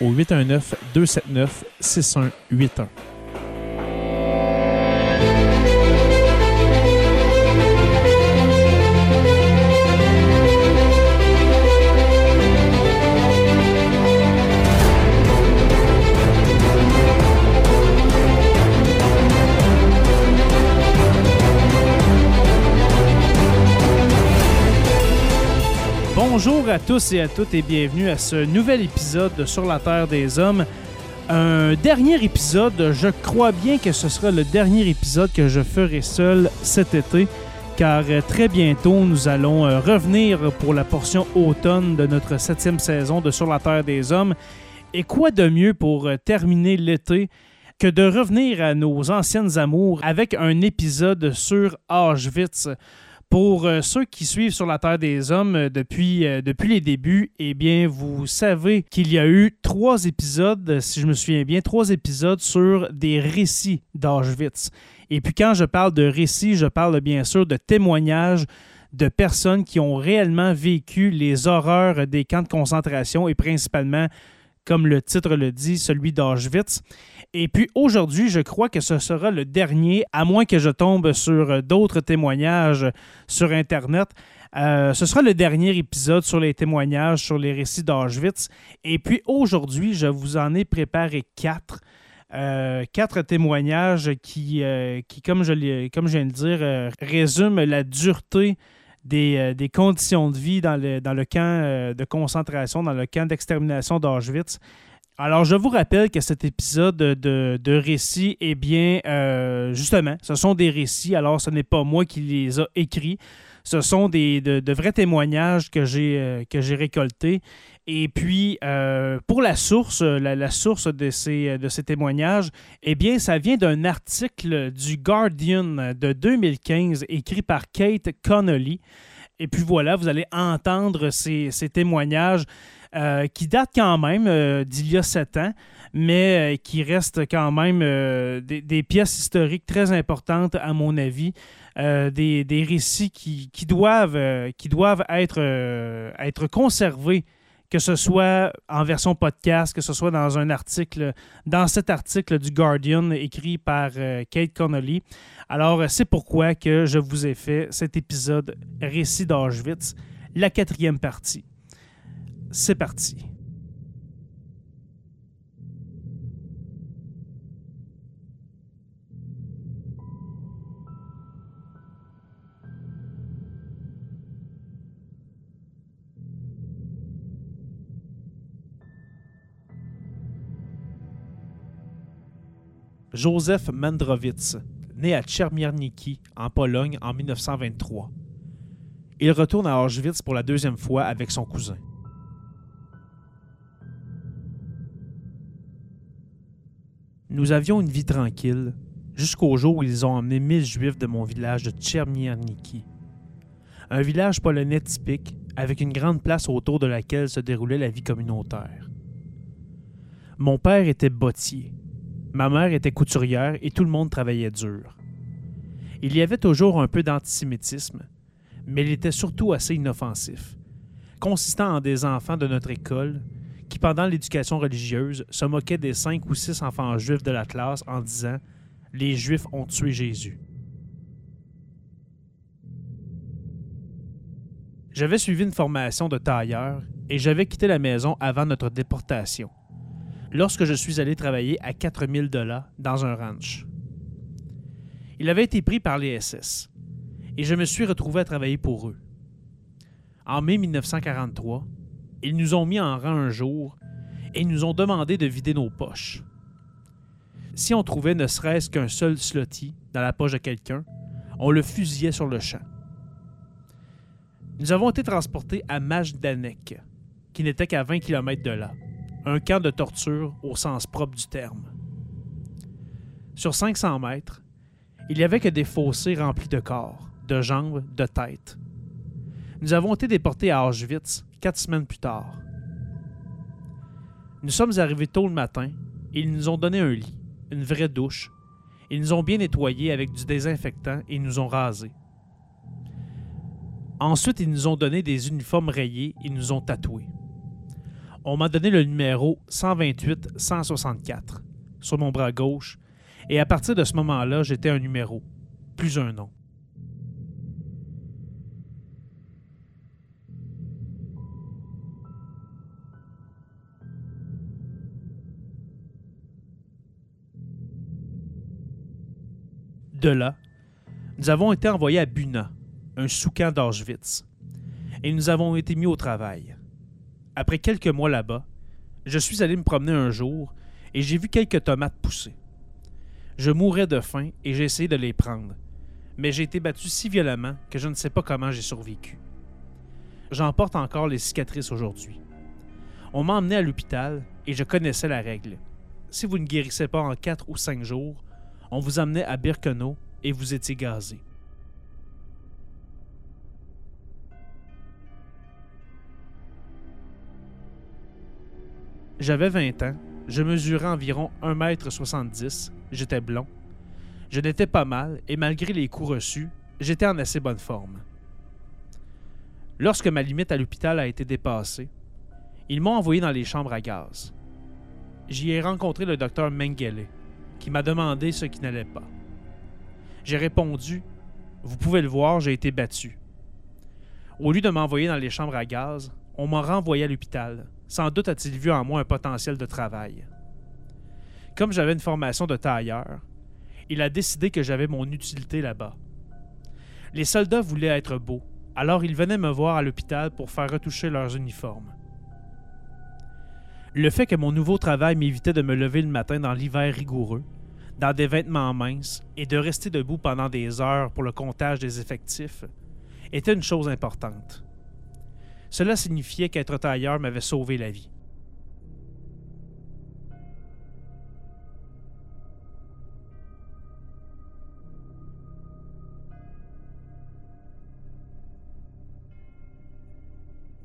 au 819 Bonjour à tous et à toutes et bienvenue à ce nouvel épisode de Sur la Terre des Hommes. Un dernier épisode, je crois bien que ce sera le dernier épisode que je ferai seul cet été, car très bientôt nous allons euh, revenir pour la portion automne de notre septième saison de Sur la Terre des Hommes. Et quoi de mieux pour euh, terminer l'été que de revenir à nos anciennes amours avec un épisode sur Auschwitz. Pour euh, ceux qui suivent sur la Terre des Hommes euh, depuis, euh, depuis les débuts, eh bien, vous savez qu'il y a eu trois épisodes, si je me souviens bien, trois épisodes sur des récits d'Auschwitz. Et puis quand je parle de récits, je parle bien sûr de témoignages de personnes qui ont réellement vécu les horreurs des camps de concentration et principalement, comme le titre le dit, celui d'Auschwitz. Et puis aujourd'hui, je crois que ce sera le dernier, à moins que je tombe sur d'autres témoignages sur Internet. Euh, ce sera le dernier épisode sur les témoignages sur les récits d'Auschwitz. Et puis aujourd'hui, je vous en ai préparé quatre. Euh, quatre témoignages qui, euh, qui comme, je comme je viens de dire, résument la dureté des, des, conditions de vie dans le, dans le camp de concentration, dans le camp d'extermination d'Auschwitz. Alors, je vous rappelle que cet épisode de, de récits, eh bien, euh, justement, ce sont des récits. Alors, ce n'est pas moi qui les a écrits. Ce sont des, de, vrais témoignages que j'ai euh, récoltés. Et puis, euh, pour la source, la, source de ces, de ces témoignages, eh bien, ça vient d'un article du Guardian de 2015 écrit par Kate Connolly. Et puis voilà, vous allez entendre ces, ces témoignages. Euh, qui date quand même euh, d'il y a sept ans, mais euh, qui reste quand même des, pièces historiques très importantes, à mon avis. Des, récits qui, doivent, qui doivent être, être conservés que ce soit en version podcast, que ce soit dans un article, dans cet article du Guardian écrit par Kate Connolly. Alors, c'est pourquoi que je vous ai fait cet épisode Récit d'Auschwitz, la quatrième partie c'est parti. Joseph Mandrowitz, né à Tchermierniki, en Pologne, en 1923. Il retourne à Auschwitz pour la deuxième fois avec son cousin. Nous avions une vie tranquille, jusqu'au jour où ils ont emmené mille juifs de mon village de Tchermierniki. Un village polonais typique, avec une grande place autour de laquelle se déroulait la vie communautaire. Mon père était bottier. Ma mère était couturière et tout le monde travaillait dur. Il y avait toujours un peu d'antisémitisme, mais il était surtout assez inoffensif, consistant en des enfants de notre école qui, pendant l'éducation religieuse, se moquaient des cinq ou six enfants juifs de la classe en disant Les Juifs ont tué Jésus. J'avais suivi une formation de tailleur et j'avais quitté la maison avant notre déportation, lorsque je suis allé travailler à 4000 dollars dans un ranch. Il avait été pris par les SS et je me suis retrouvé à travailler pour eux. En mai 1943, ils nous ont mis en rang un jour et nous ont demandé de vider nos poches. Si on trouvait ne serait-ce qu'un seul slotty dans la poche de quelqu'un, on le fusillait sur le champ. Nous avons été transportés à Majdanek, qui n'était qu'à 20 km de là, un camp de torture au sens propre du terme. Sur 500 mètres, il n'y avait que des fossés remplis de corps, de jambes, de têtes. Nous avons été déportés à Auschwitz quatre semaines plus tard. Nous sommes arrivés tôt le matin et ils nous ont donné un lit, une vraie douche. Ils nous ont bien nettoyés avec du désinfectant et nous ont rasés. Ensuite, ils nous ont donné des uniformes rayés et nous ont tatoués. On m'a donné le numéro 128-164 sur mon bras gauche et à partir de ce moment-là, j'étais un numéro, plus un nom. De là, nous avons été envoyés à Buna, un sous-camp d'Auschwitz, et nous avons été mis au travail. Après quelques mois là-bas, je suis allé me promener un jour et j'ai vu quelques tomates pousser. Je mourais de faim et j'ai essayé de les prendre, mais j'ai été battu si violemment que je ne sais pas comment j'ai survécu. J'en porte encore les cicatrices aujourd'hui. On m'a emmené à l'hôpital et je connaissais la règle. Si vous ne guérissez pas en quatre ou cinq jours, on vous amenait à Birkenau et vous étiez gazé. J'avais 20 ans, je mesurais environ 1m70, j'étais blond. Je n'étais pas mal et malgré les coups reçus, j'étais en assez bonne forme. Lorsque ma limite à l'hôpital a été dépassée, ils m'ont envoyé dans les chambres à gaz. J'y ai rencontré le docteur Mengele, qui m'a demandé ce qui n'allait pas. J'ai répondu Vous pouvez le voir, j'ai été battu. Au lieu de m'envoyer dans les chambres à gaz, on m'a renvoyé à l'hôpital. Sans doute a-t-il vu en moi un potentiel de travail. Comme j'avais une formation de tailleur, il a décidé que j'avais mon utilité là-bas. Les soldats voulaient être beaux, alors ils venaient me voir à l'hôpital pour faire retoucher leurs uniformes. Le fait que mon nouveau travail m'évitait de me lever le matin dans l'hiver rigoureux, dans des vêtements minces et de rester debout pendant des heures pour le comptage des effectifs, était une chose importante. Cela signifiait qu'être tailleur m'avait sauvé la vie.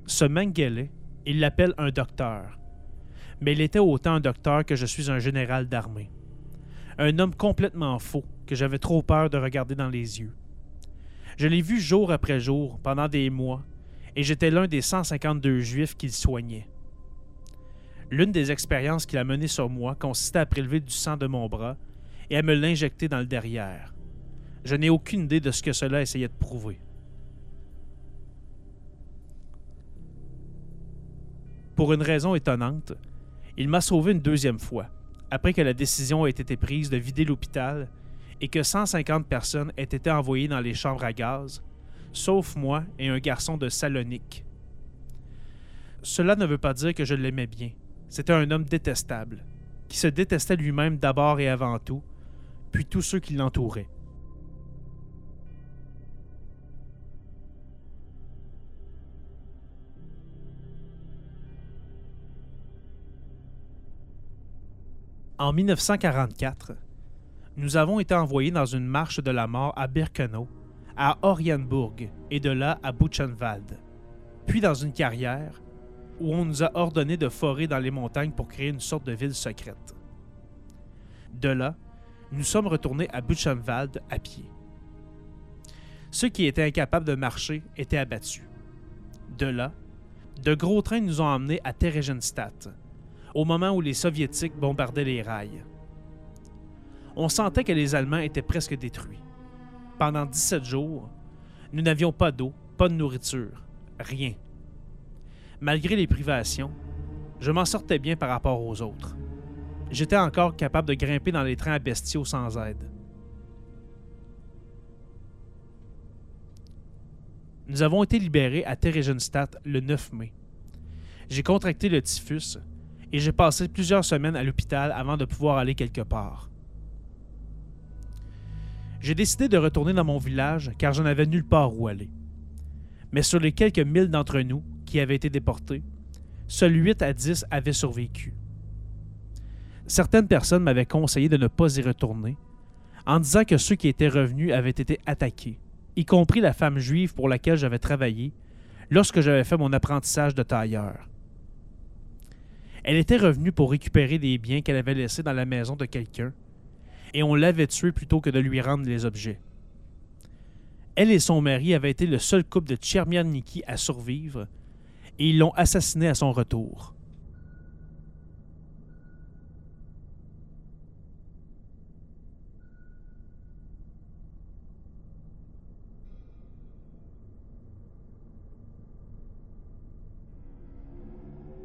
Ce Mengele, il l'appelle un docteur mais il était autant un docteur que je suis un général d'armée. Un homme complètement faux que j'avais trop peur de regarder dans les yeux. Je l'ai vu jour après jour pendant des mois et j'étais l'un des 152 juifs qu'il soignait. L'une des expériences qu'il a menées sur moi consistait à prélever du sang de mon bras et à me l'injecter dans le derrière. Je n'ai aucune idée de ce que cela essayait de prouver. Pour une raison étonnante, il m'a sauvé une deuxième fois, après que la décision ait été prise de vider l'hôpital et que 150 personnes aient été envoyées dans les chambres à gaz, sauf moi et un garçon de Salonique. Cela ne veut pas dire que je l'aimais bien. C'était un homme détestable, qui se détestait lui-même d'abord et avant tout, puis tous ceux qui l'entouraient. En 1944, nous avons été envoyés dans une marche de la mort à Birkenau, à Orienburg et de là à Buchenwald, puis dans une carrière où on nous a ordonné de forer dans les montagnes pour créer une sorte de ville secrète. De là, nous sommes retournés à Buchenwald à pied. Ceux qui étaient incapables de marcher étaient abattus. De là, de gros trains nous ont emmenés à Theresienstadt, au moment où les Soviétiques bombardaient les rails. On sentait que les Allemands étaient presque détruits. Pendant 17 jours, nous n'avions pas d'eau, pas de nourriture, rien. Malgré les privations, je m'en sortais bien par rapport aux autres. J'étais encore capable de grimper dans les trains à bestiaux sans aide. Nous avons été libérés à Theresienstadt le 9 mai. J'ai contracté le typhus et j'ai passé plusieurs semaines à l'hôpital avant de pouvoir aller quelque part. J'ai décidé de retourner dans mon village car je n'avais nulle part où aller. Mais sur les quelques mille d'entre nous qui avaient été déportés, seuls 8 à 10 avaient survécu. Certaines personnes m'avaient conseillé de ne pas y retourner, en disant que ceux qui étaient revenus avaient été attaqués, y compris la femme juive pour laquelle j'avais travaillé lorsque j'avais fait mon apprentissage de tailleur. Elle était revenue pour récupérer des biens qu'elle avait laissés dans la maison de quelqu'un, et on l'avait tuée plutôt que de lui rendre les objets. Elle et son mari avaient été le seul couple de Tchermianiki à survivre, et ils l'ont assassiné à son retour.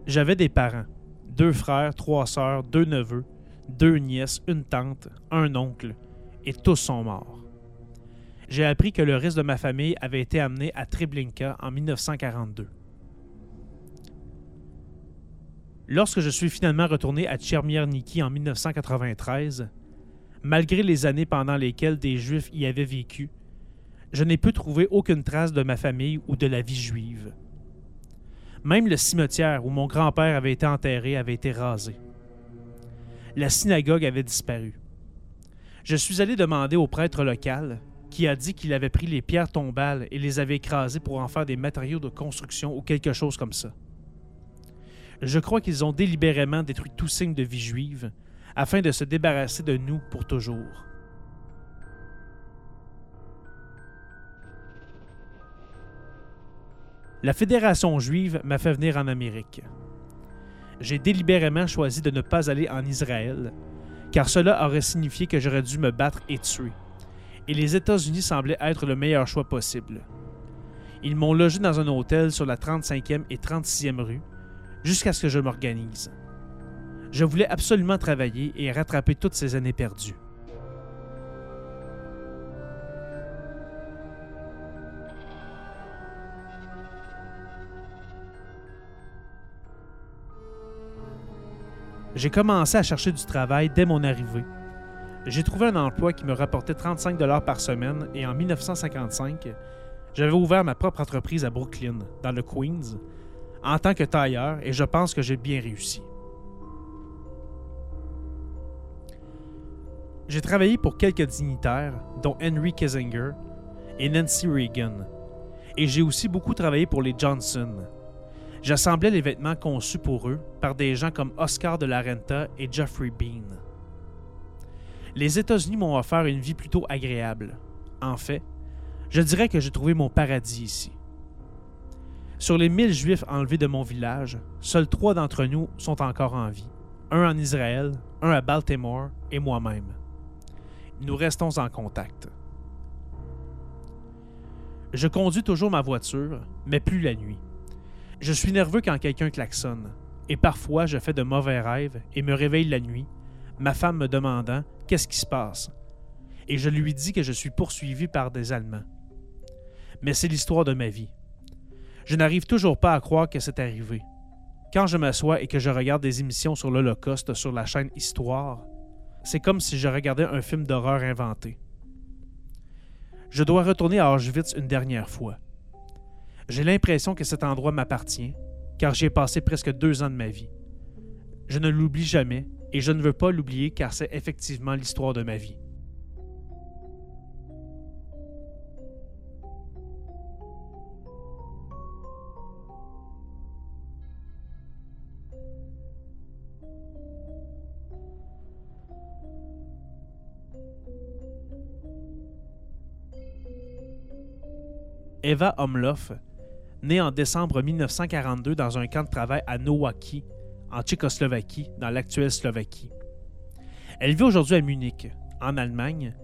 J'avais des parents, deux frères, trois sœurs, deux neveux, deux nièces, une tante, un oncle, et tous sont morts. J'ai appris que le reste de ma famille avait été amené à Treblinka en 1942. Lorsque je suis finalement retourné à Tchermierniki en 1993, malgré les années pendant lesquelles des Juifs y avaient vécu, je n'ai pu trouver aucune trace de ma famille ou de la vie juive. Même le cimetière où mon grand-père avait été enterré avait été rasé. La synagogue avait disparu. Je suis allé demander au prêtre local, qui a dit qu'il avait pris les pierres tombales et les avait écrasées pour en faire des matériaux de construction ou quelque chose comme ça. Je crois qu'ils ont délibérément détruit tout signe de vie juive afin de se débarrasser de nous pour toujours. La Fédération juive m'a fait venir en Amérique. J'ai délibérément choisi de ne pas aller en Israël, car cela aurait signifié que j'aurais dû me battre et tuer, et les États-Unis semblaient être le meilleur choix possible. Ils m'ont logé dans un hôtel sur la 35e et 36e rue, jusqu'à ce que je m'organise. Je voulais absolument travailler et rattraper toutes ces années perdues. J'ai commencé à chercher du travail dès mon arrivée. J'ai trouvé un emploi qui me rapportait 35 dollars par semaine et en 1955, j'avais ouvert ma propre entreprise à Brooklyn, dans le Queens, en tant que tailleur et je pense que j'ai bien réussi. J'ai travaillé pour quelques dignitaires, dont Henry Kissinger et Nancy Reagan, et j'ai aussi beaucoup travaillé pour les Johnson, J'assemblais les vêtements conçus pour eux par des gens comme Oscar de la Renta et Jeffrey Bean. Les États-Unis m'ont offert une vie plutôt agréable. En fait, je dirais que j'ai trouvé mon paradis ici. Sur les mille Juifs enlevés de mon village, seuls trois d'entre nous sont encore en vie. Un en Israël, un à Baltimore et moi-même. Nous restons en contact. Je conduis toujours ma voiture, mais plus la nuit. Je suis nerveux quand quelqu'un klaxonne, et parfois je fais de mauvais rêves et me réveille la nuit, ma femme me demandant qu'est-ce qui se passe, et je lui dis que je suis poursuivi par des Allemands. Mais c'est l'histoire de ma vie. Je n'arrive toujours pas à croire que c'est arrivé. Quand je m'assois et que je regarde des émissions sur l'Holocauste sur la chaîne Histoire, c'est comme si je regardais un film d'horreur inventé. Je dois retourner à Auschwitz une dernière fois. J'ai l'impression que cet endroit m'appartient, car j'y ai passé presque deux ans de ma vie. Je ne l'oublie jamais, et je ne veux pas l'oublier car c'est effectivement l'histoire de ma vie. Eva Omloff, née en décembre 1942 dans un camp de travail à Nowaki, en Tchécoslovaquie, dans l'actuelle Slovaquie. Elle vit aujourd'hui à Munich, en Allemagne,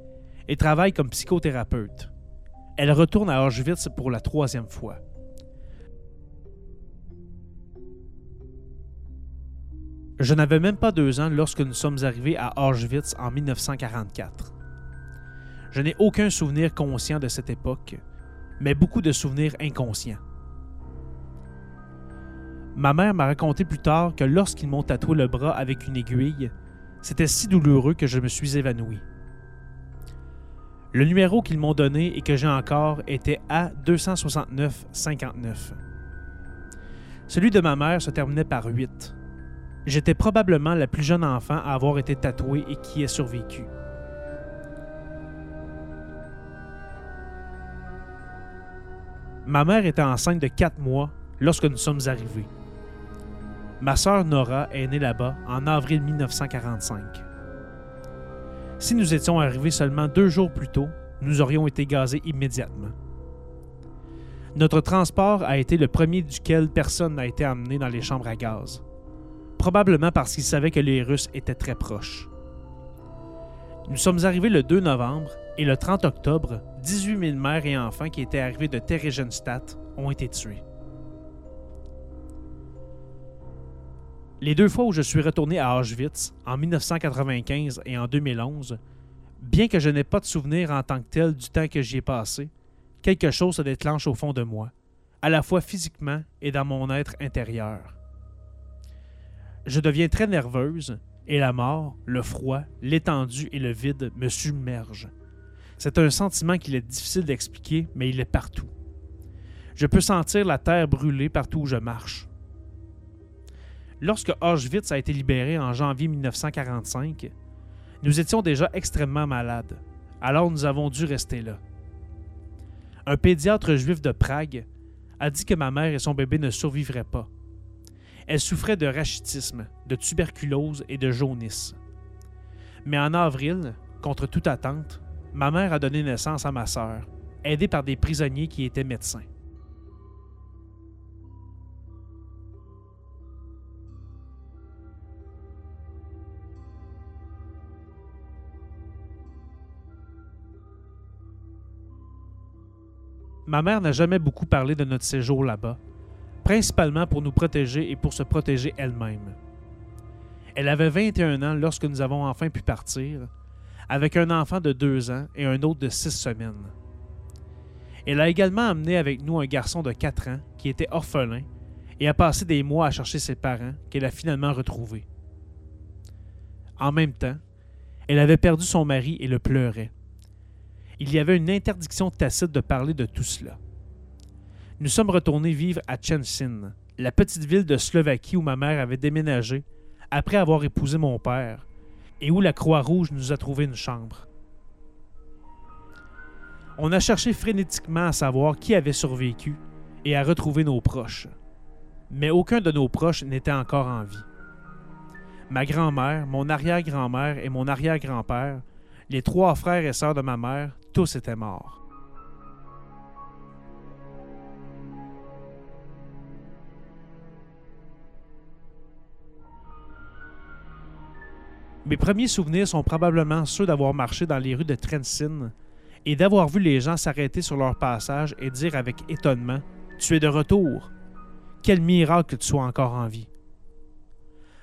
et travaille comme psychothérapeute. Elle retourne à Auschwitz pour la troisième fois. Je n'avais même pas deux ans lorsque nous sommes arrivés à Auschwitz en 1944. Je n'ai aucun souvenir conscient de cette époque, mais beaucoup de souvenirs inconscients. Ma mère m'a raconté plus tard que lorsqu'ils m'ont tatoué le bras avec une aiguille, c'était si douloureux que je me suis évanoui. Le numéro qu'ils m'ont donné et que j'ai encore était A269-59. Celui de ma mère se terminait par 8. J'étais probablement la plus jeune enfant à avoir été tatouée et qui ait survécu. Ma mère était enceinte de 4 mois lorsque nous sommes arrivés. Ma sœur Nora est née là-bas en avril 1945. Si nous étions arrivés seulement deux jours plus tôt, nous aurions été gazés immédiatement. Notre transport a été le premier duquel personne n'a été amené dans les chambres à gaz, probablement parce qu'ils savaient que les Russes étaient très proches. Nous sommes arrivés le 2 novembre et le 30 octobre, 18 000 mères et enfants qui étaient arrivés de Theresienstadt ont été tués. Les deux fois où je suis retourné à Auschwitz, en 1995 et en 2011, bien que je n'ai pas de souvenir en tant que tel du temps que j'y ai passé, quelque chose se déclenche au fond de moi, à la fois physiquement et dans mon être intérieur. Je deviens très nerveuse et la mort, le froid, l'étendue et le vide me submergent. C'est un sentiment qu'il est difficile d'expliquer, mais il est partout. Je peux sentir la terre brûler partout où je marche. Lorsque Auschwitz a été libéré en janvier 1945, nous étions déjà extrêmement malades, alors nous avons dû rester là. Un pédiatre juif de Prague a dit que ma mère et son bébé ne survivraient pas. Elle souffrait de rachitisme, de tuberculose et de jaunisse. Mais en avril, contre toute attente, ma mère a donné naissance à ma sœur, aidée par des prisonniers qui étaient médecins. Ma mère n'a jamais beaucoup parlé de notre séjour là-bas, principalement pour nous protéger et pour se protéger elle-même. Elle avait 21 ans lorsque nous avons enfin pu partir, avec un enfant de 2 ans et un autre de 6 semaines. Elle a également amené avec nous un garçon de 4 ans qui était orphelin et a passé des mois à chercher ses parents qu'elle a finalement retrouvés. En même temps, elle avait perdu son mari et le pleurait il y avait une interdiction tacite de parler de tout cela. Nous sommes retournés vivre à Tchensin, la petite ville de Slovaquie où ma mère avait déménagé après avoir épousé mon père et où la Croix-Rouge nous a trouvé une chambre. On a cherché frénétiquement à savoir qui avait survécu et à retrouver nos proches. Mais aucun de nos proches n'était encore en vie. Ma grand-mère, mon arrière-grand-mère et mon arrière-grand-père, les trois frères et sœurs de ma mère, tous étaient morts. Mes premiers souvenirs sont probablement ceux d'avoir marché dans les rues de Trensin et d'avoir vu les gens s'arrêter sur leur passage et dire avec étonnement Tu es de retour. Quel miracle que tu sois encore en vie.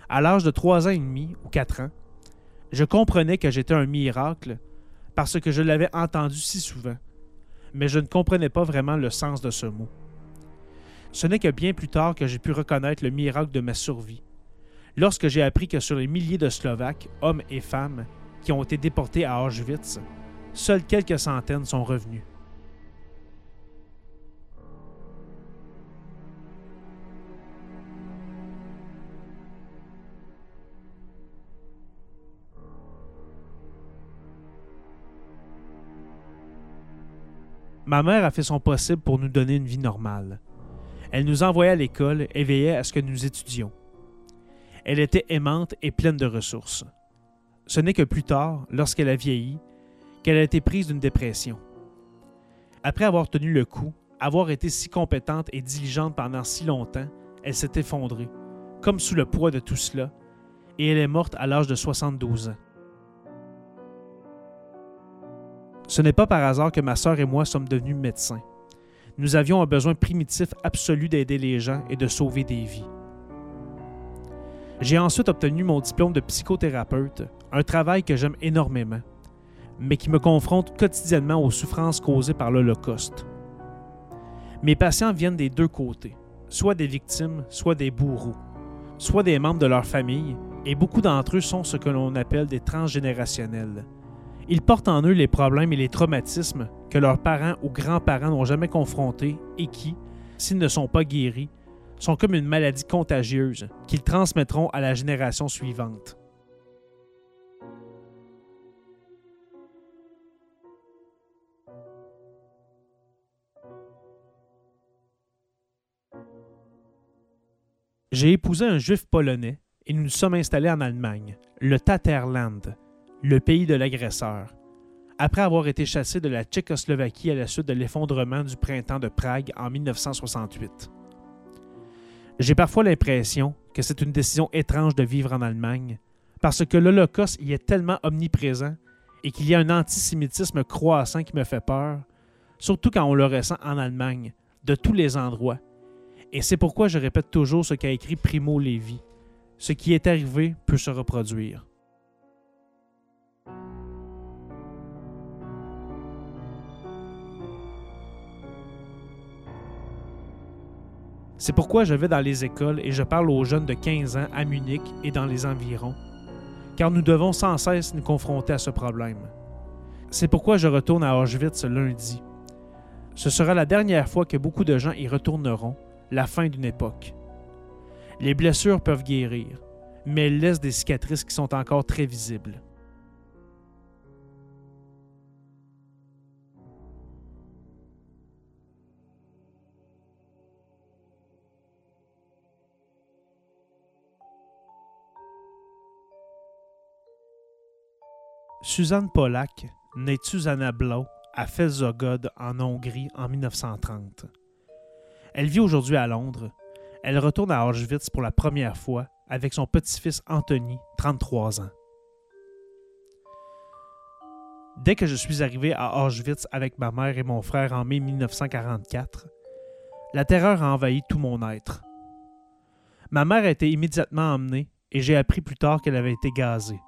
À l'âge de trois ans et demi ou quatre ans, je comprenais que j'étais un miracle parce que je l'avais entendu si souvent, mais je ne comprenais pas vraiment le sens de ce mot. Ce n'est que bien plus tard que j'ai pu reconnaître le miracle de ma survie, lorsque j'ai appris que sur les milliers de Slovaques, hommes et femmes, qui ont été déportés à Auschwitz, seules quelques centaines sont revenus. Ma mère a fait son possible pour nous donner une vie normale. Elle nous envoyait à l'école et veillait à ce que nous étudions. Elle était aimante et pleine de ressources. Ce n'est que plus tard, lorsqu'elle a vieilli, qu'elle a été prise d'une dépression. Après avoir tenu le coup, avoir été si compétente et diligente pendant si longtemps, elle s'est effondrée, comme sous le poids de tout cela, et elle est morte à l'âge de 72 ans. Ce n'est pas par hasard que ma sœur et moi sommes devenus médecins. Nous avions un besoin primitif absolu d'aider les gens et de sauver des vies. J'ai ensuite obtenu mon diplôme de psychothérapeute, un travail que j'aime énormément, mais qui me confronte quotidiennement aux souffrances causées par l'Holocauste. Mes patients viennent des deux côtés, soit des victimes, soit des bourreaux, soit des membres de leur famille, et beaucoup d'entre eux sont ce que l'on appelle des transgénérationnels. Ils portent en eux les problèmes et les traumatismes que leurs parents ou grands-parents n'ont jamais confrontés et qui, s'ils ne sont pas guéris, sont comme une maladie contagieuse qu'ils transmettront à la génération suivante. J'ai épousé un juif polonais et nous nous sommes installés en Allemagne, le Taterland, le pays de l'agresseur, après avoir été chassé de la Tchécoslovaquie à la suite de l'effondrement du printemps de Prague en 1968. J'ai parfois l'impression que c'est une décision étrange de vivre en Allemagne, parce que l'Holocauste y est tellement omniprésent et qu'il y a un antisémitisme croissant qui me fait peur, surtout quand on le ressent en Allemagne, de tous les endroits. Et c'est pourquoi je répète toujours ce qu'a écrit Primo Levi. Ce qui est arrivé peut se reproduire. C'est pourquoi je vais dans les écoles et je parle aux jeunes de 15 ans à Munich et dans les environs, car nous devons sans cesse nous confronter à ce problème. C'est pourquoi je retourne à Auschwitz lundi. Ce sera la dernière fois que beaucoup de gens y retourneront, la fin d'une époque. Les blessures peuvent guérir, mais elles laissent des cicatrices qui sont encore très visibles. Suzanne Pollack, née Susanna Blau à Fezogod en Hongrie en 1930. Elle vit aujourd'hui à Londres. Elle retourne à Auschwitz pour la première fois avec son petit-fils Anthony, 33 ans. Dès que je suis arrivé à Auschwitz avec ma mère et mon frère en mai 1944, la terreur a envahi tout mon être. Ma mère a été immédiatement emmenée et j'ai appris plus tard qu'elle avait été gazée.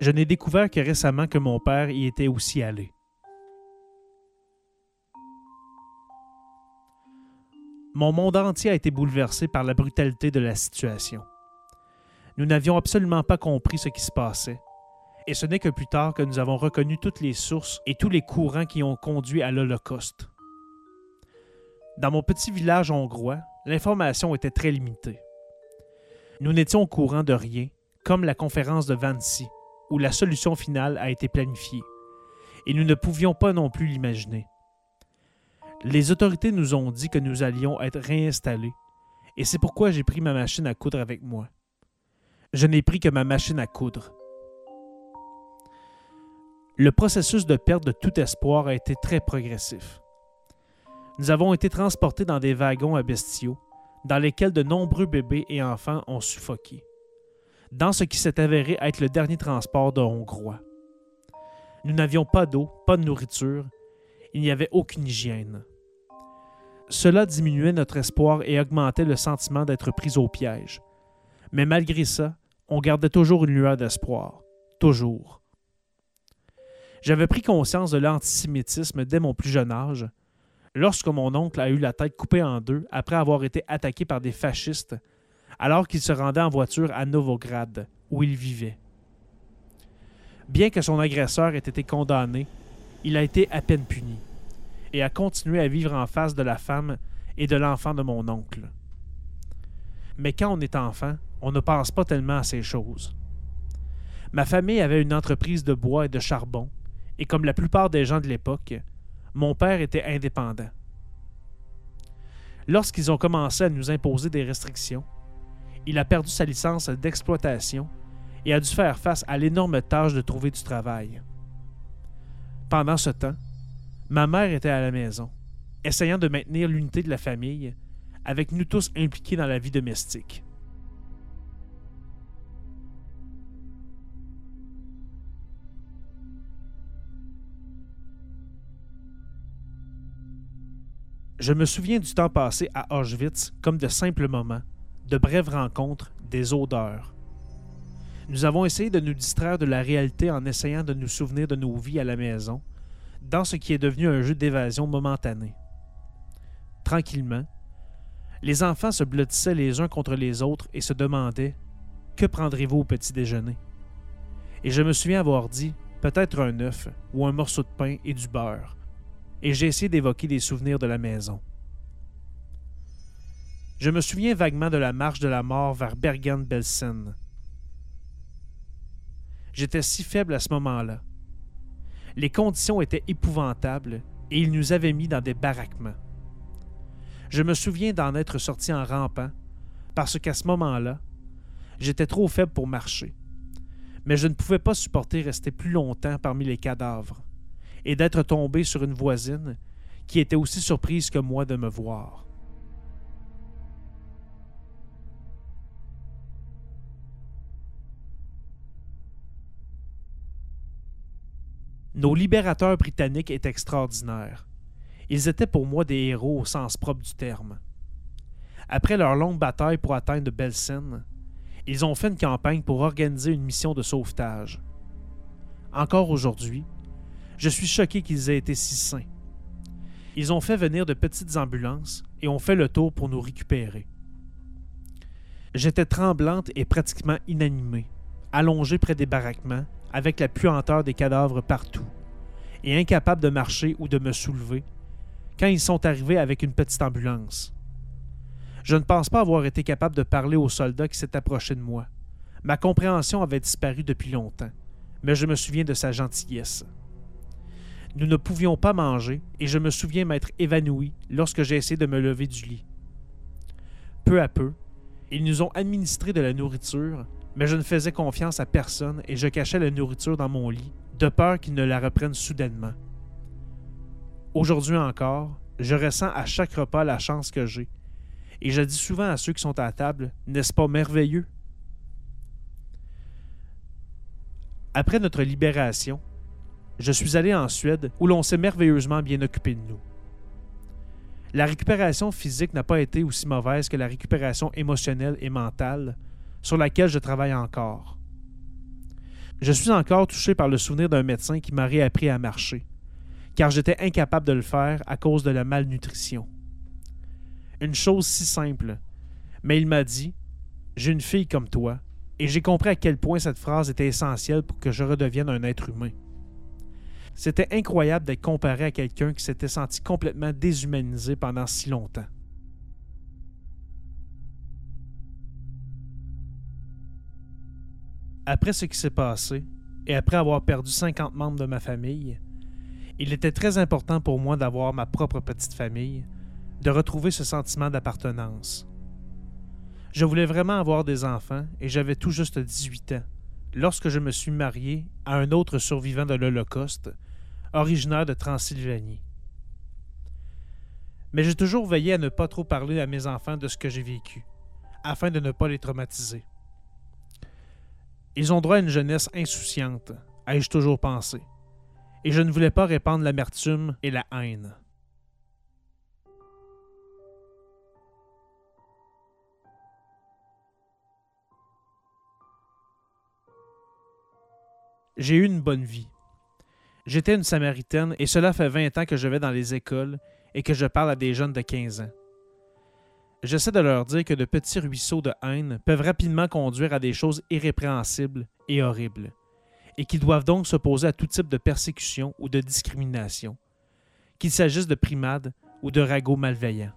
Je n'ai découvert que récemment que mon père y était aussi allé. Mon monde entier a été bouleversé par la brutalité de la situation. Nous n'avions absolument pas compris ce qui se passait, et ce n'est que plus tard que nous avons reconnu toutes les sources et tous les courants qui ont conduit à l'Holocauste. Dans mon petit village hongrois, l'information était très limitée. Nous n'étions au courant de rien, comme la conférence de Vancy, où la solution finale a été planifiée, et nous ne pouvions pas non plus l'imaginer. Les autorités nous ont dit que nous allions être réinstallés, et c'est pourquoi j'ai pris ma machine à coudre avec moi. Je n'ai pris que ma machine à coudre. Le processus de perte de tout espoir a été très progressif. Nous avons été transportés dans des wagons à bestiaux, dans lesquels de nombreux bébés et enfants ont suffoqué dans ce qui s'est avéré être le dernier transport de Hongrois. Nous n'avions pas d'eau, pas de nourriture, il n'y avait aucune hygiène. Cela diminuait notre espoir et augmentait le sentiment d'être pris au piège. Mais malgré ça, on gardait toujours une lueur d'espoir. Toujours. J'avais pris conscience de l'antisémitisme dès mon plus jeune âge, lorsque mon oncle a eu la tête coupée en deux après avoir été attaqué par des fascistes alors qu'il se rendait en voiture à Novograd, où il vivait. Bien que son agresseur ait été condamné, il a été à peine puni et a continué à vivre en face de la femme et de l'enfant de mon oncle. Mais quand on est enfant, on ne pense pas tellement à ces choses. Ma famille avait une entreprise de bois et de charbon, et comme la plupart des gens de l'époque, mon père était indépendant. Lorsqu'ils ont commencé à nous imposer des restrictions, il a perdu sa licence d'exploitation et a dû faire face à l'énorme tâche de trouver du travail. Pendant ce temps, ma mère était à la maison, essayant de maintenir l'unité de la famille, avec nous tous impliqués dans la vie domestique. Je me souviens du temps passé à Auschwitz comme de simples moments, de brèves rencontres, des odeurs. Nous avons essayé de nous distraire de la réalité en essayant de nous souvenir de nos vies à la maison, dans ce qui est devenu un jeu d'évasion momentané. Tranquillement, les enfants se blottissaient les uns contre les autres et se demandaient Que prendrez-vous au petit déjeuner Et je me souviens avoir dit Peut-être un œuf ou un morceau de pain et du beurre, et j'ai essayé d'évoquer des souvenirs de la maison. Je me souviens vaguement de la marche de la mort vers Bergen-Belsen. J'étais si faible à ce moment-là. Les conditions étaient épouvantables et ils nous avaient mis dans des baraquements. Je me souviens d'en être sorti en rampant, parce qu'à ce moment-là, j'étais trop faible pour marcher. Mais je ne pouvais pas supporter rester plus longtemps parmi les cadavres et d'être tombé sur une voisine qui était aussi surprise que moi de me voir. Nos libérateurs britanniques étaient extraordinaires. Ils étaient pour moi des héros au sens propre du terme. Après leur longue bataille pour atteindre Belsen, ils ont fait une campagne pour organiser une mission de sauvetage. Encore aujourd'hui, je suis choqué qu'ils aient été si sains. Ils ont fait venir de petites ambulances et ont fait le tour pour nous récupérer. J'étais tremblante et pratiquement inanimée, allongée près des baraquements, avec la puanteur des cadavres partout, et incapable de marcher ou de me soulever, quand ils sont arrivés avec une petite ambulance. Je ne pense pas avoir été capable de parler au soldat qui s'est approché de moi. Ma compréhension avait disparu depuis longtemps, mais je me souviens de sa gentillesse. Nous ne pouvions pas manger et je me souviens m'être évanoui lorsque j'ai essayé de me lever du lit. Peu à peu, ils nous ont administré de la nourriture, mais je ne faisais confiance à personne et je cachais la nourriture dans mon lit, de peur qu'ils ne la reprennent soudainement. Aujourd'hui encore, je ressens à chaque repas la chance que j'ai, et je dis souvent à ceux qui sont à table, n'est-ce pas merveilleux? Après notre libération, je suis allé en Suède où l'on s'est merveilleusement bien occupé de nous. La récupération physique n'a pas été aussi mauvaise que la récupération émotionnelle et mentale, sur laquelle je travaille encore. Je suis encore touché par le souvenir d'un médecin qui m'a réappris à marcher, car j'étais incapable de le faire à cause de la malnutrition. Une chose si simple, mais il m'a dit J'ai une fille comme toi, et j'ai compris à quel point cette phrase était essentielle pour que je redevienne un être humain. C'était incroyable d'être comparé à quelqu'un qui s'était senti complètement déshumanisé pendant si longtemps. Après ce qui s'est passé, et après avoir perdu 50 membres de ma famille, il était très important pour moi d'avoir ma propre petite famille, de retrouver ce sentiment d'appartenance. Je voulais vraiment avoir des enfants et j'avais tout juste 18 ans lorsque je me suis marié à un autre survivant de l'Holocauste, originaire de Transylvanie. Mais j'ai toujours veillé à ne pas trop parler à mes enfants de ce que j'ai vécu, afin de ne pas les traumatiser. Ils ont droit à une jeunesse insouciante, ai-je toujours pensé, et je ne voulais pas répandre l'amertume et la haine. J'ai eu une bonne vie. J'étais une Samaritaine et cela fait 20 ans que je vais dans les écoles et que je parle à des jeunes de 15 ans. J'essaie de leur dire que de petits ruisseaux de haine peuvent rapidement conduire à des choses irrépréhensibles et horribles, et qu'ils doivent donc s'opposer à tout type de persécution ou de discrimination, qu'il s'agisse de primades ou de ragots malveillants.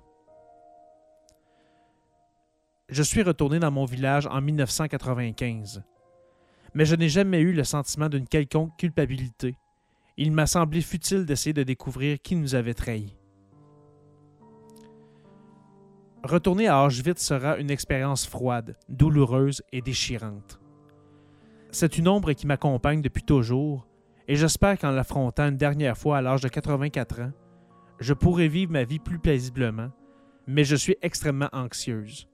Je suis retourné dans mon village en 1995 mais je n'ai jamais eu le sentiment d'une quelconque culpabilité. Il m'a semblé futile d'essayer de découvrir qui nous avait trahis. Retourner à Auschwitz sera une expérience froide, douloureuse et déchirante. C'est une ombre qui m'accompagne depuis toujours, et j'espère qu'en l'affrontant une dernière fois à l'âge de 84 ans, je pourrai vivre ma vie plus paisiblement, mais je suis extrêmement anxieuse.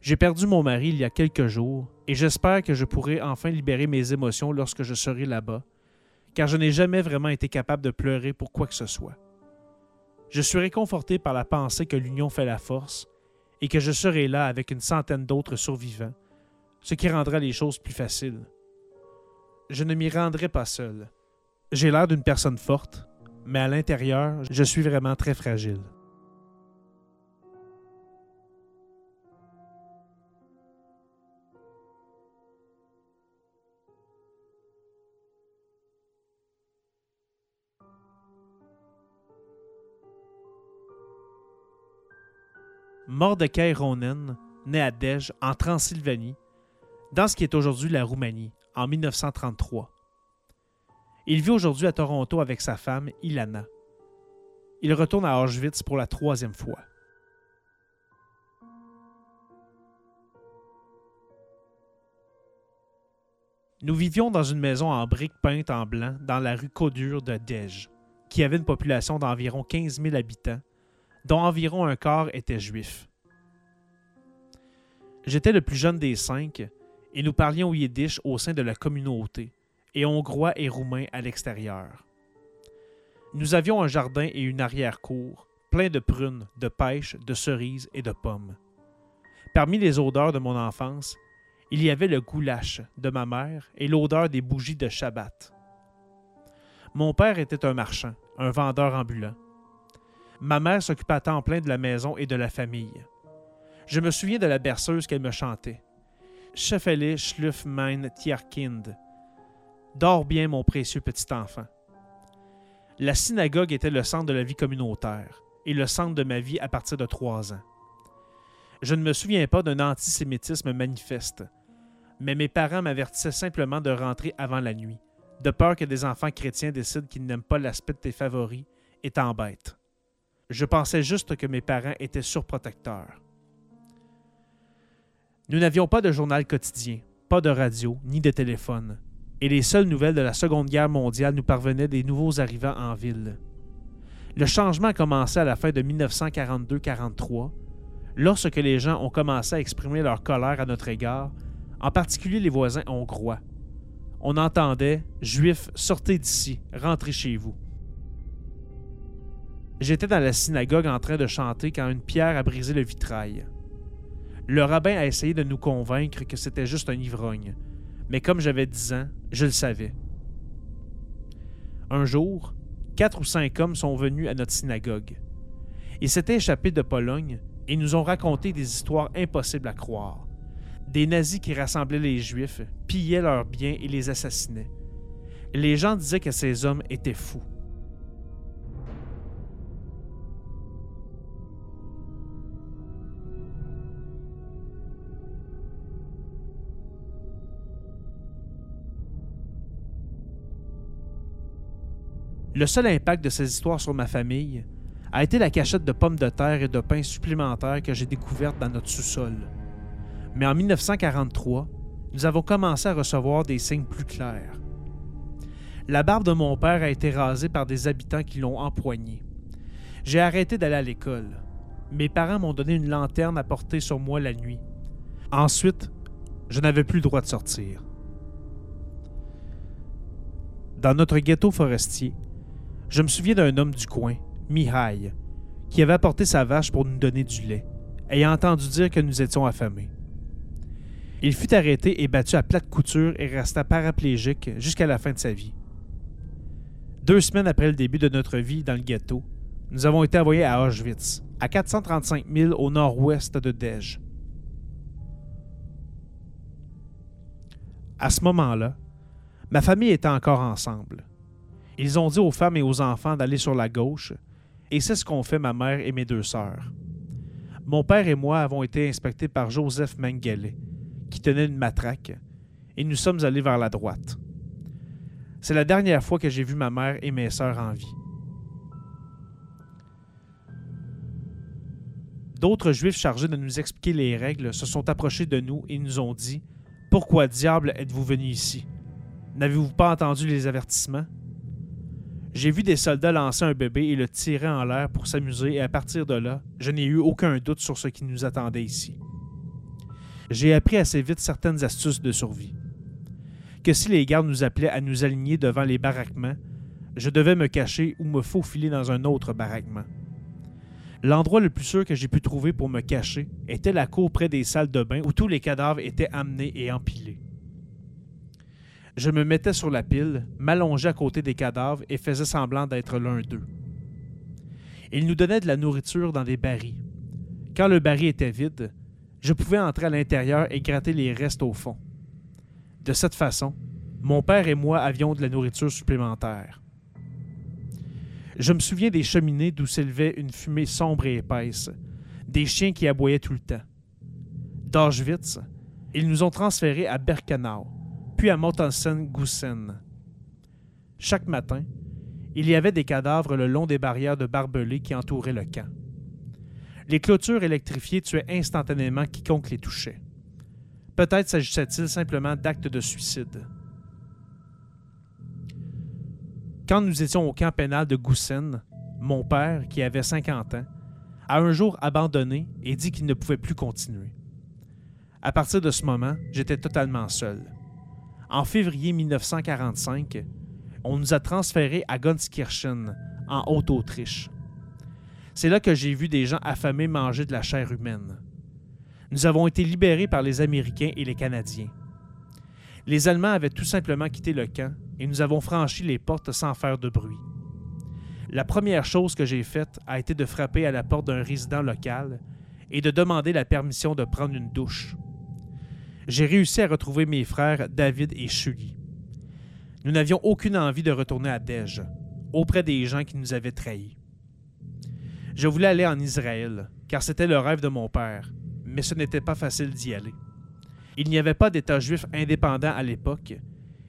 J'ai perdu mon mari il y a quelques jours et j'espère que je pourrai enfin libérer mes émotions lorsque je serai là-bas, car je n'ai jamais vraiment été capable de pleurer pour quoi que ce soit. Je suis réconforté par la pensée que l'union fait la force et que je serai là avec une centaine d'autres survivants, ce qui rendra les choses plus faciles. Je ne m'y rendrai pas seul. J'ai l'air d'une personne forte, mais à l'intérieur, je suis vraiment très fragile. Mordecai Ronen, né à Dej, en Transylvanie, dans ce qui est aujourd'hui la Roumanie, en 1933. Il vit aujourd'hui à Toronto avec sa femme, Ilana. Il retourne à Auschwitz pour la troisième fois. Nous vivions dans une maison en briques peintes en blanc dans la rue Codure de Dej, qui avait une population d'environ 15 000 habitants dont environ un quart étaient juifs. J'étais le plus jeune des cinq, et nous parlions yiddish au sein de la communauté, et hongrois et roumain à l'extérieur. Nous avions un jardin et une arrière-cour, plein de prunes, de pêches, de cerises et de pommes. Parmi les odeurs de mon enfance, il y avait le goulash de ma mère et l'odeur des bougies de Shabbat. Mon père était un marchand, un vendeur ambulant ma mère s'occupait à temps plein de la maison et de la famille. Je me souviens de la berceuse qu'elle me chantait. Scheffele Schluff mein Tierkind. Dors bien, mon précieux petit enfant. La synagogue était le centre de la vie communautaire et le centre de ma vie à partir de trois ans. Je ne me souviens pas d'un antisémitisme manifeste, mais mes parents m'avertissaient simplement de rentrer avant la nuit, de peur que des enfants chrétiens décident qu'ils n'aiment pas l'aspect de tes favoris et t'embêtent. Je pensais juste que mes parents étaient surprotecteurs. Nous n'avions pas de journal quotidien, pas de radio, ni de téléphone, et les seules nouvelles de la Seconde Guerre mondiale nous parvenaient des nouveaux arrivants en ville. Le changement a commencé à la fin de 1942-43, lorsque les gens ont commencé à exprimer leur colère à notre égard, en particulier les voisins hongrois. On entendait Juifs, sortez d'ici, rentrez chez vous. J'étais dans la synagogue en train de chanter quand une pierre a brisé le vitrail. Le rabbin a essayé de nous convaincre que c'était juste un ivrogne, mais comme j'avais dix ans, je le savais. Un jour, quatre ou cinq hommes sont venus à notre synagogue. Ils s'étaient échappés de Pologne et nous ont raconté des histoires impossibles à croire. Des nazis qui rassemblaient les Juifs, pillaient leurs biens et les assassinaient. Les gens disaient que ces hommes étaient fous. Le seul impact de ces histoires sur ma famille a été la cachette de pommes de terre et de pain supplémentaires que j'ai découvertes dans notre sous-sol. Mais en 1943, nous avons commencé à recevoir des signes plus clairs. La barbe de mon père a été rasée par des habitants qui l'ont empoignée. J'ai arrêté d'aller à l'école. Mes parents m'ont donné une lanterne à porter sur moi la nuit. Ensuite, je n'avais plus le droit de sortir. Dans notre ghetto forestier, je me souviens d'un homme du coin, Mihai, qui avait apporté sa vache pour nous donner du lait, ayant entendu dire que nous étions affamés. Il fut arrêté et battu à plate couture et resta paraplégique jusqu'à la fin de sa vie. Deux semaines après le début de notre vie dans le ghetto, nous avons été envoyés à Auschwitz, à 435 000 au nord-ouest de Dej. À ce moment-là, ma famille était encore ensemble. Ils ont dit aux femmes et aux enfants d'aller sur la gauche, et c'est ce qu'ont fait ma mère et mes deux sœurs. Mon père et moi avons été inspectés par Joseph Mengele, qui tenait une matraque, et nous sommes allés vers la droite. C'est la dernière fois que j'ai vu ma mère et mes sœurs en vie. D'autres juifs chargés de nous expliquer les règles se sont approchés de nous et nous ont dit Pourquoi diable êtes-vous venus ici? N'avez-vous pas entendu les avertissements? J'ai vu des soldats lancer un bébé et le tirer en l'air pour s'amuser et à partir de là, je n'ai eu aucun doute sur ce qui nous attendait ici. J'ai appris assez vite certaines astuces de survie. Que si les gardes nous appelaient à nous aligner devant les baraquements, je devais me cacher ou me faufiler dans un autre baraquement. L'endroit le plus sûr que j'ai pu trouver pour me cacher était la cour près des salles de bain où tous les cadavres étaient amenés et empilés. Je me mettais sur la pile, m'allongeais à côté des cadavres et faisais semblant d'être l'un d'eux. Ils nous donnaient de la nourriture dans des barils. Quand le baril était vide, je pouvais entrer à l'intérieur et gratter les restes au fond. De cette façon, mon père et moi avions de la nourriture supplémentaire. Je me souviens des cheminées d'où s'élevait une fumée sombre et épaisse, des chiens qui aboyaient tout le temps. D'Auschwitz, ils nous ont transférés à Birkenau, puis à Mauthausen-Gusen. Chaque matin, il y avait des cadavres le long des barrières de barbelés qui entouraient le camp. Les clôtures électrifiées tuaient instantanément quiconque les touchait. Peut-être s'agissait-il simplement d'actes de suicide. Quand nous étions au camp pénal de Gusen, mon père, qui avait 50 ans, a un jour abandonné et dit qu'il ne pouvait plus continuer. À partir de ce moment, j'étais totalement seul. En février 1945, on nous a transférés à Gunskirchen, en Haute-Autriche. C'est là que j'ai vu des gens affamés manger de la chair humaine. Nous avons été libérés par les Américains et les Canadiens. Les Allemands avaient tout simplement quitté le camp et nous avons franchi les portes sans faire de bruit. La première chose que j'ai faite a été de frapper à la porte d'un résident local et de demander la permission de prendre une douche j'ai réussi à retrouver mes frères David et Shuggy. Nous n'avions aucune envie de retourner à Dej, auprès des gens qui nous avaient trahis. Je voulais aller en Israël, car c'était le rêve de mon père, mais ce n'était pas facile d'y aller. Il n'y avait pas d'État juif indépendant à l'époque,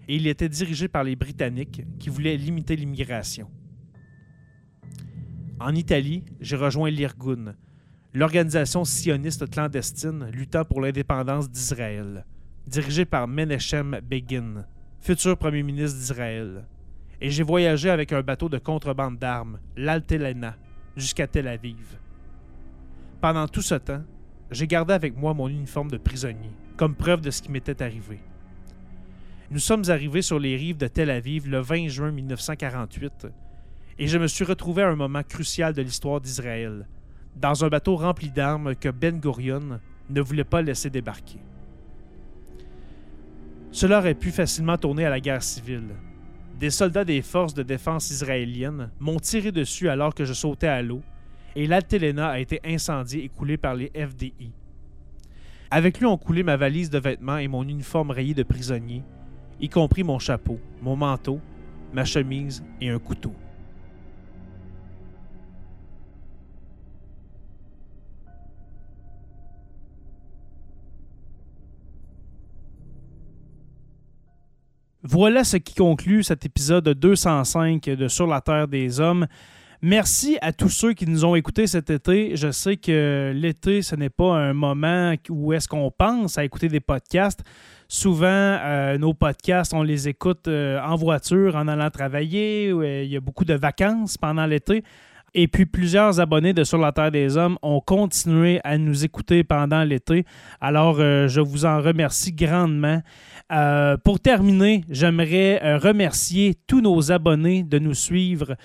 et il était dirigé par les Britanniques qui voulaient limiter l'immigration. En Italie, j'ai rejoint l'Irgun, l'organisation sioniste clandestine luttant pour l'indépendance d'Israël, dirigée par Menachem Begin, futur premier ministre d'Israël. Et j'ai voyagé avec un bateau de contrebande d'armes, l'Altelena, jusqu'à Tel Aviv. Pendant tout ce temps, j'ai gardé avec moi mon uniforme de prisonnier, comme preuve de ce qui m'était arrivé. Nous sommes arrivés sur les rives de Tel Aviv le 20 juin 1948, et je me suis retrouvé à un moment crucial de l'histoire d'Israël, dans un bateau rempli d'armes que Ben Gurion ne voulait pas laisser débarquer. Cela aurait pu facilement tourner à la guerre civile. Des soldats des forces de défense israéliennes m'ont tiré dessus alors que je sautais à l'eau, et l'Altelena a été incendiée et coulée par les FDI. Avec lui ont coulé ma valise de vêtements et mon uniforme rayé de prisonnier, y compris mon chapeau, mon manteau, ma chemise et un couteau. Voilà ce qui conclut cet épisode 205 de Sur la Terre des Hommes. Merci à tous ceux qui nous ont écoutés cet été. Je sais que l'été, ce n'est pas un moment où est-ce qu'on pense à écouter des podcasts. Souvent, euh, nos podcasts, on les écoute euh, en voiture, en allant travailler. il y a beaucoup de vacances pendant l'été. Et puis plusieurs abonnés de Sur la Terre des Hommes ont continué à nous écouter pendant l'été. Alors, euh, je vous en remercie grandement. Euh, pour terminer, j'aimerais euh, remercier tous nos abonnés de nous suivre,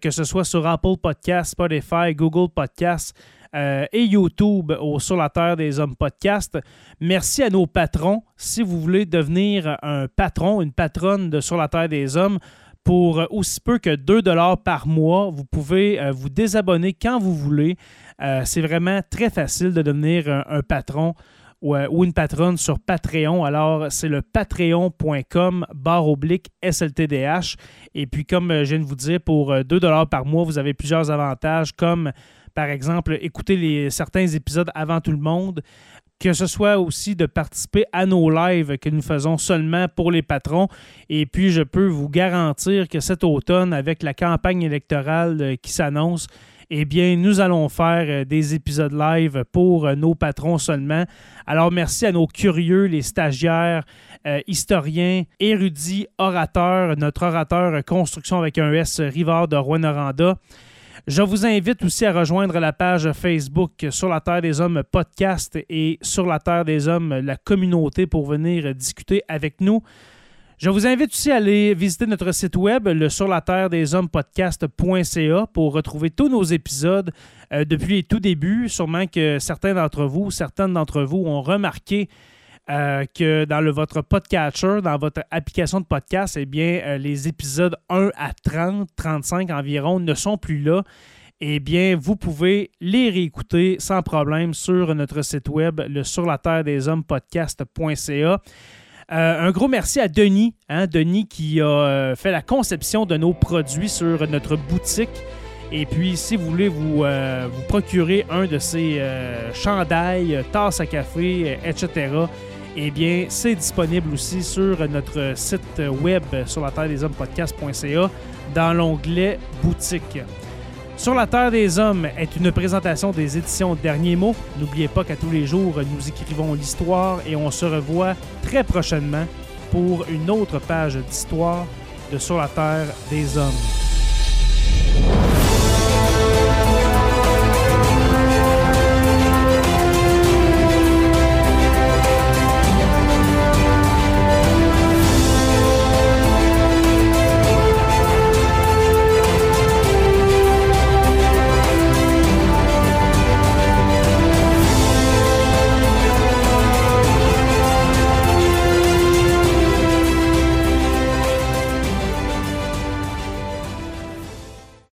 que ce soit sur Apple Podcasts, Spotify, Google Podcasts. et YouTube au Sur la Terre des Hommes podcast. Merci à nos patrons. Si vous voulez devenir un patron, une patronne de Sur la Terre des Hommes, pour aussi peu que 2 dollars par mois. Vous pouvez euh, vous désabonner quand vous voulez. Euh, c'est vraiment très facile de devenir un, patron euh, ou, une patronne sur Patreon. Alors, c'est le patreon.com barre oblique SLTDH. Et puis, comme je viens de vous dire, pour 2 dollars par mois, vous avez plusieurs avantages comme par exemple, écouter les, certains épisodes avant tout le monde, que ce soit aussi de participer à nos lives que nous faisons seulement pour les patrons. Et puis, je peux vous garantir que cet automne, avec la campagne électorale euh, qui s'annonce, eh bien, nous allons faire euh, des épisodes live pour euh, nos patrons seulement. Alors, merci à nos curieux, les stagiaires euh, historien, érudit, orateur, notre orateur construction avec un S, Rivard de Rouen-Noranda. Je vous invite aussi à rejoindre la page Facebook Sur la Terre des Hommes podcast et Sur la Terre des Hommes, la communauté, pour venir discuter avec nous. Je vous invite aussi à aller visiter notre site web, le sur la terre des hommes podcast.ca, pour retrouver tous nos épisodes euh, depuis les tout débuts. Sûrement que certains d'entre vous, certaines d'entre vous ont remarqué euh, que dans le, votre podcatcher, dans votre application de podcast, eh bien, euh, les épisodes 1 à 30, 35 environ ne sont plus là. Eh bien, vous pouvez les réécouter sans problème sur notre site web, le sur la terre des hommes podcast.ca. un gros merci à Denis, hein, Denis qui a fait la conception de nos produits sur notre boutique. Et puis, si vous voulez vous, vous procurer un de ces chandails, tasses à café, etc., eh bien, c'est disponible aussi sur notre site web sur la terre des hommes podcast.ca dans l'onglet boutique. Sur la Terre des Hommes est une présentation des éditions Derniers mots. N'oubliez pas qu'à tous les jours, nous écrivons l'histoire et on se revoit très prochainement pour une autre page d'histoire de Sur la Terre des Hommes.